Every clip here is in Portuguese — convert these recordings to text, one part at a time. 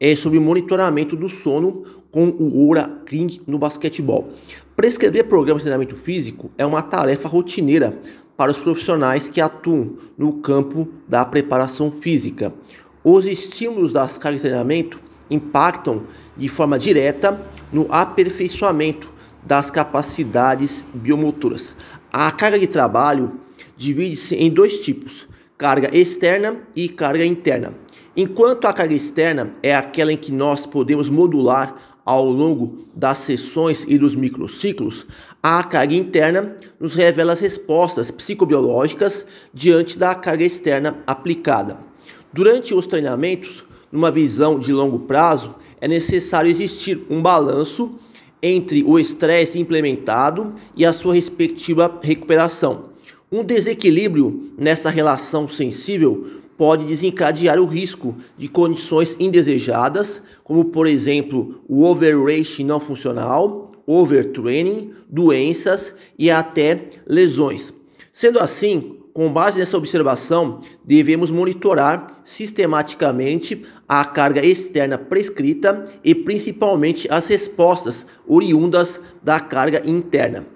é sobre monitoramento do sono com o Oura Ring no basquetebol. Prescrever programas de treinamento físico é uma tarefa rotineira para os profissionais que atuam no campo da preparação física. Os estímulos das cargas de treinamento impactam de forma direta no aperfeiçoamento das capacidades biomotoras. A carga de trabalho divide-se em dois tipos: carga externa e carga interna. Enquanto a carga externa é aquela em que nós podemos modular ao longo das sessões e dos microciclos, a carga interna nos revela as respostas psicobiológicas diante da carga externa aplicada. Durante os treinamentos, numa visão de longo prazo, é necessário existir um balanço entre o estresse implementado e a sua respectiva recuperação. Um desequilíbrio nessa relação sensível pode desencadear o risco de condições indesejadas, como por exemplo o overreach não funcional, overtraining, doenças e até lesões. Sendo assim, com base nessa observação, devemos monitorar sistematicamente a carga externa prescrita e principalmente as respostas oriundas da carga interna.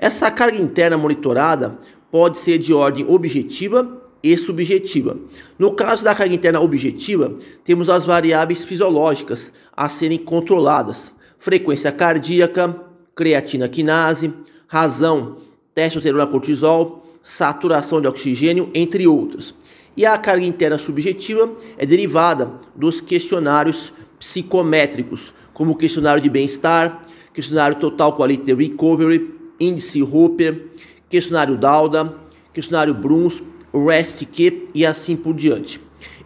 Essa carga interna monitorada pode ser de ordem objetiva e subjetiva. No caso da carga interna objetiva, temos as variáveis fisiológicas a serem controladas: frequência cardíaca, creatina quinase, razão, testosterona cortisol, saturação de oxigênio, entre outros. E a carga interna subjetiva é derivada dos questionários psicométricos, como o questionário de bem-estar, questionário Total Quality Recovery, índice Hooper, questionário Dauda, questionário Bruns, REST-Q e assim por diante.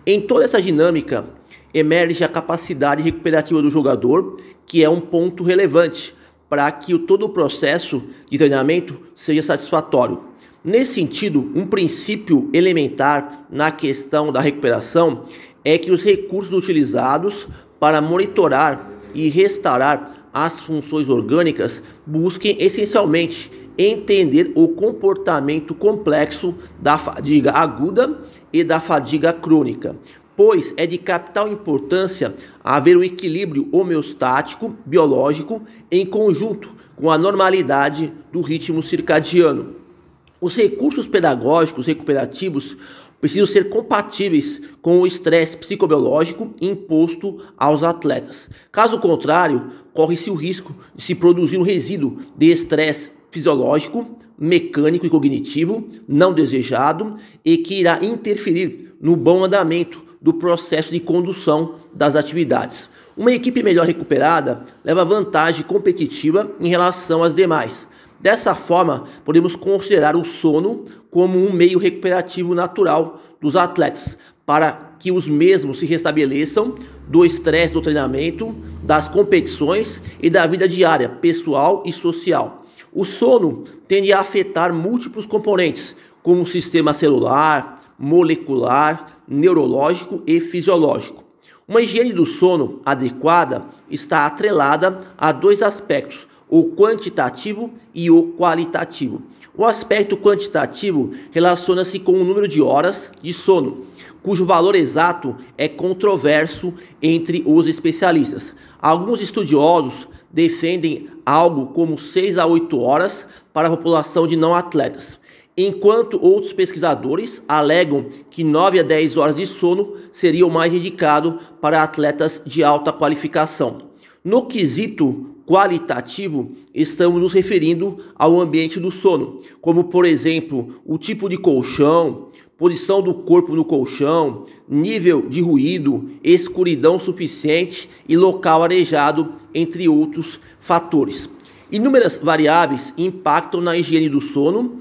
Em toda essa dinâmica emerge a capacidade recuperativa do jogador, que é um ponto relevante para que todo o processo de treinamento seja satisfatório. Nesse sentido, um princípio elementar na questão da recuperação é que os recursos utilizados para monitorar e restaurar as funções orgânicas busquem essencialmente entender o comportamento complexo da fadiga aguda e da fadiga crônica, pois é de capital importância haver um equilíbrio homeostático biológico em conjunto com a normalidade do ritmo circadiano. Os recursos pedagógicos recuperativos precisam ser compatíveis com o estresse psicobiológico imposto aos atletas. Caso contrário, corre-se o risco de se produzir um resíduo de estresse fisiológico, mecânico e cognitivo não desejado e que irá interferir no bom andamento do processo de condução das atividades. Uma equipe melhor recuperada leva vantagem competitiva em relação às demais. Dessa forma, podemos considerar o sono como um meio recuperativo natural dos atletas, para que os mesmos se restabeleçam do estresse do treinamento, das competições e da vida diária, pessoal e social. O sono tende a afetar múltiplos componentes, como o sistema celular, molecular, neurológico e fisiológico. Uma higiene do sono adequada está atrelada a dois aspectos, o quantitativo e o qualitativo. O aspecto quantitativo relaciona-se com o número de horas de sono, cujo valor exato é controverso entre os especialistas. Alguns estudiosos defendem algo como 6 a 8 horas para a população de não atletas, enquanto outros pesquisadores alegam que 9 a 10 horas de sono seria o mais indicado para atletas de alta qualificação. No quesito qualitativo, estamos nos referindo ao ambiente do sono, como por exemplo, o tipo de colchão, posição do corpo no colchão, nível de ruído, escuridão suficiente e local arejado, entre outros fatores. Inúmeras variáveis impactam na higiene do sono,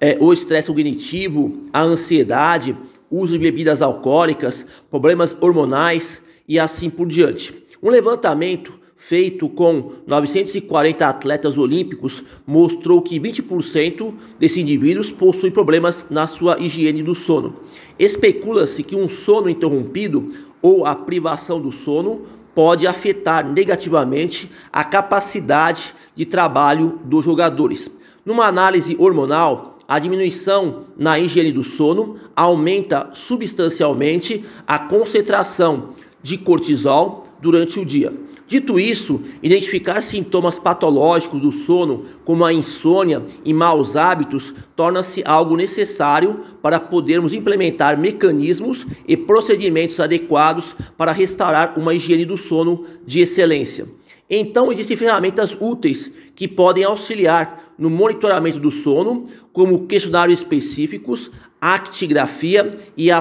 é, o estresse cognitivo, a ansiedade, uso de bebidas alcoólicas, problemas hormonais e assim por diante. Um levantamento feito com 940 atletas olímpicos mostrou que 20% desses indivíduos possuem problemas na sua higiene do sono. Especula-se que um sono interrompido ou a privação do sono pode afetar negativamente a capacidade de trabalho dos jogadores. Numa análise hormonal, a diminuição na higiene do sono aumenta substancialmente a concentração de cortisol durante o dia. Dito isso, identificar sintomas patológicos do sono, como a insônia e maus hábitos, torna-se algo necessário para podermos implementar mecanismos e procedimentos adequados para restaurar uma higiene do sono de excelência. Então, existem ferramentas úteis que podem auxiliar no monitoramento do sono, como questionários específicos, actigrafia e a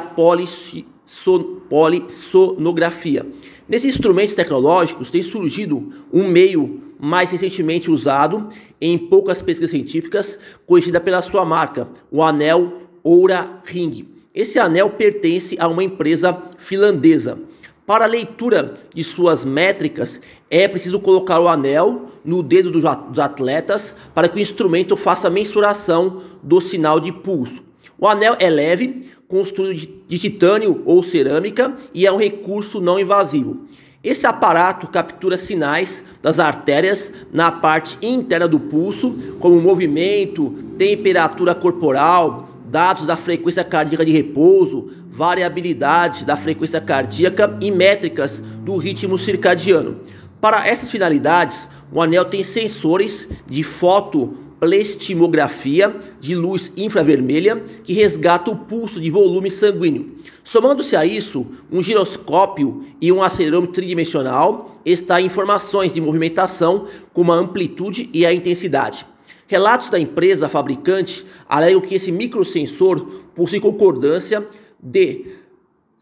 polissonografia. Nesses instrumentos tecnológicos tem surgido um meio mais recentemente usado em poucas pesquisas científicas, conhecida pela sua marca, o anel Oura Ring. Esse anel pertence a uma empresa finlandesa. Para a leitura de suas métricas, é preciso colocar o anel no dedo dos atletas para que o instrumento faça mensuração do sinal de pulso. O anel é leve, construído de titânio ou cerâmica e é um recurso não invasivo. Esse aparato captura sinais das artérias na parte interna do pulso, como movimento, temperatura corporal, dados da frequência cardíaca de repouso, variabilidade da frequência cardíaca e métricas do ritmo circadiano. Para essas finalidades, o anel tem sensores de foto plestimografia de luz infravermelha que resgata o pulso de volume sanguíneo. Somando-se a isso, um giroscópio e um acelerômetro tridimensional está informações de movimentação como a amplitude e a intensidade. Relatos da empresa fabricante alegam que esse microsensor possui concordância de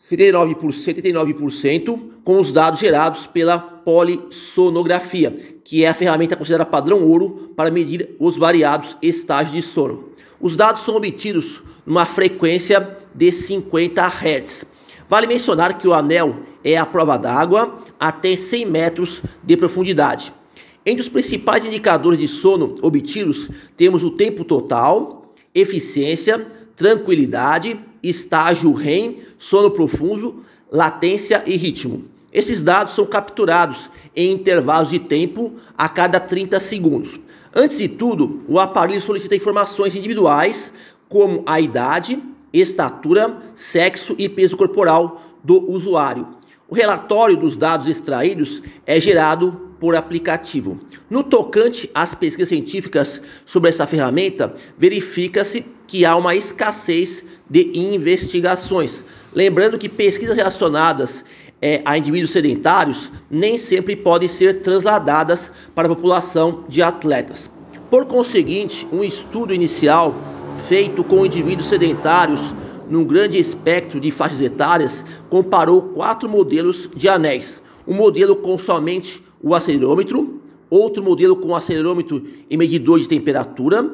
79%, 79% com os dados gerados pela polissonografia, que é a ferramenta considerada padrão ouro para medir os variados estágios de sono. Os dados são obtidos numa frequência de 50 Hz. Vale mencionar que o anel é a prova d'água até 100 metros de profundidade. Entre os principais indicadores de sono obtidos, temos o tempo total, eficiência, tranquilidade, estágio REM, sono profundo, latência e ritmo. Esses dados são capturados em intervalos de tempo a cada 30 segundos. Antes de tudo, o aparelho solicita informações individuais como a idade, estatura, sexo e peso corporal do usuário. O relatório dos dados extraídos é gerado por aplicativo. No tocante às pesquisas científicas sobre essa ferramenta, verifica-se que há uma escassez de investigações. Lembrando que pesquisas relacionadas é, a indivíduos sedentários nem sempre podem ser transladadas para a população de atletas. Por conseguinte, um estudo inicial feito com indivíduos sedentários num grande espectro de faixas etárias comparou quatro modelos de anéis. Um modelo com somente o acelerômetro, outro modelo com acelerômetro e medidor de temperatura,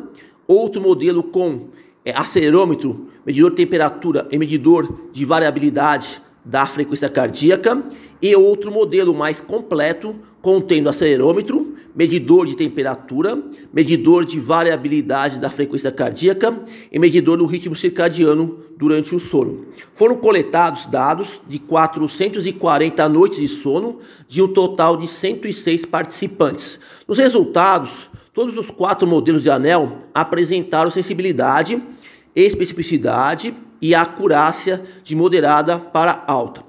outro modelo com é, acelerômetro, medidor de temperatura e medidor de variabilidade da frequência cardíaca, e outro modelo mais completo contendo acelerômetro, medidor de temperatura, medidor de variabilidade da frequência cardíaca e medidor do ritmo circadiano durante o sono. Foram coletados dados de 440 noites de sono de um total de 106 participantes. Nos resultados, todos os quatro modelos de anel apresentaram sensibilidade, especificidade e acurácia de moderada para alta.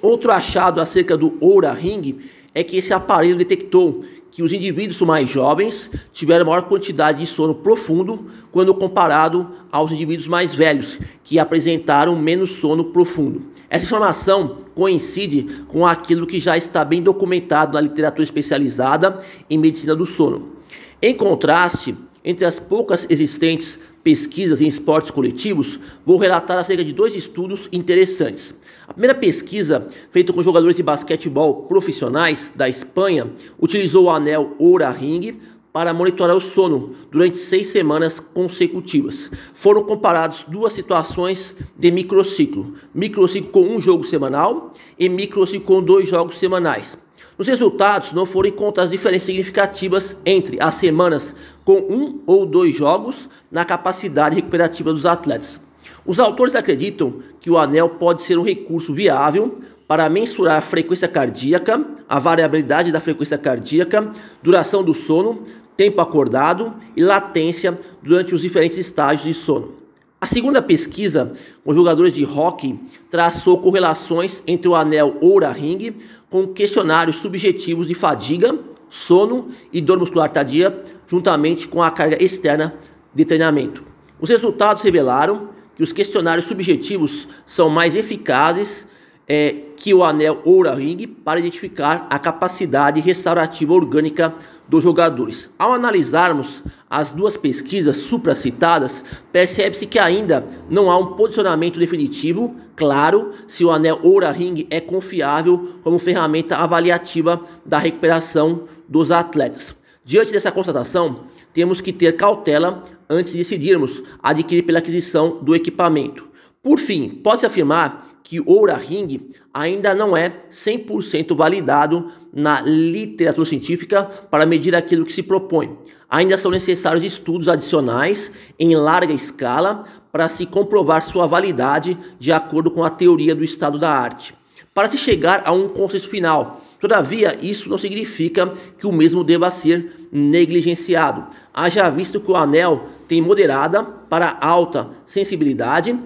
Outro achado acerca do Oura Ring é que esse aparelho detectou que os indivíduos mais jovens tiveram maior quantidade de sono profundo quando comparado aos indivíduos mais velhos, que apresentaram menos sono profundo. Essa informação coincide com aquilo que já está bem documentado na literatura especializada em medicina do sono. Em contraste, entre as poucas existentes pesquisas em esportes coletivos, vou relatar acerca de dois estudos interessantes. A primeira pesquisa, feita com jogadores de basquetebol profissionais da Espanha, utilizou o anel Oura Ring para monitorar o sono durante seis semanas consecutivas. Foram comparados duas situações de microciclo: microciclo com um jogo semanal e microciclo com dois jogos semanais. Nos resultados não foram encontradas diferenças significativas entre as semanas com um ou dois jogos na capacidade recuperativa dos atletas. Os autores acreditam que o anel pode ser um recurso viável para mensurar a frequência cardíaca, a variabilidade da frequência cardíaca, duração do sono, tempo acordado e latência durante os diferentes estágios de sono. A segunda pesquisa com jogadores de hockey traçou correlações entre o anel Oura-Ring com questionários subjetivos de fadiga, sono e dor muscular tardia, juntamente com a carga externa de treinamento. Os resultados revelaram que os questionários subjetivos são mais eficazes é, que o anel Oura Ring para identificar a capacidade restaurativa orgânica dos jogadores. Ao analisarmos as duas pesquisas supracitadas, percebe-se que ainda não há um posicionamento definitivo claro se o anel Oura Ring é confiável como ferramenta avaliativa da recuperação dos atletas. Diante dessa constatação, temos que ter cautela antes de decidirmos adquirir pela aquisição do equipamento. Por fim, pode-se afirmar que Oura Ring ainda não é 100% validado na literatura científica para medir aquilo que se propõe. Ainda são necessários estudos adicionais em larga escala para se comprovar sua validade de acordo com a teoria do estado da arte. Para se chegar a um consenso final, Todavia, isso não significa que o mesmo deva ser negligenciado. Haja visto que o anel tem moderada para alta sensibilidade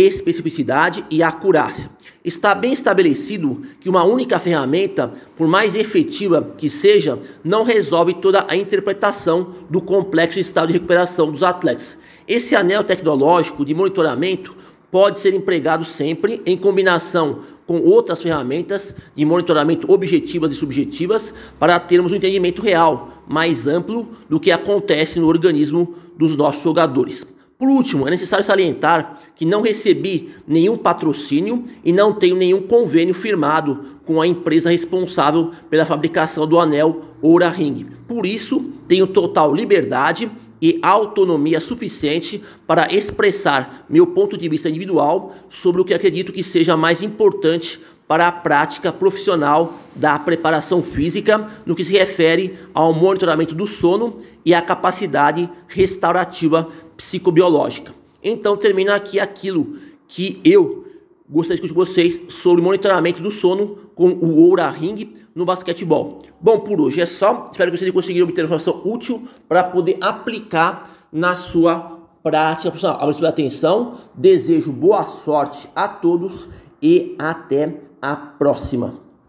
especificidade e acurácia. Está bem estabelecido que uma única ferramenta, por mais efetiva que seja, não resolve toda a interpretação do complexo estado de recuperação dos atletas. Esse anel tecnológico de monitoramento pode ser empregado sempre em combinação com outras ferramentas de monitoramento objetivas e subjetivas para termos um entendimento real, mais amplo do que acontece no organismo dos nossos jogadores. Por último, é necessário salientar que não recebi nenhum patrocínio e não tenho nenhum convênio firmado com a empresa responsável pela fabricação do anel Oura Ring. Por isso, tenho total liberdade e autonomia suficiente para expressar meu ponto de vista individual sobre o que acredito que seja mais importante para a prática profissional da preparação física no que se refere ao monitoramento do sono e à capacidade restaurativa psicobiológica. Então termina aqui aquilo que eu gostaria de discutir com vocês sobre monitoramento do sono com o Oura Ring no basquetebol. Bom, por hoje é só. Espero que vocês conseguiram obter informação útil para poder aplicar na sua prática profissional. Obrigado atenção. Desejo boa sorte a todos e até a próxima.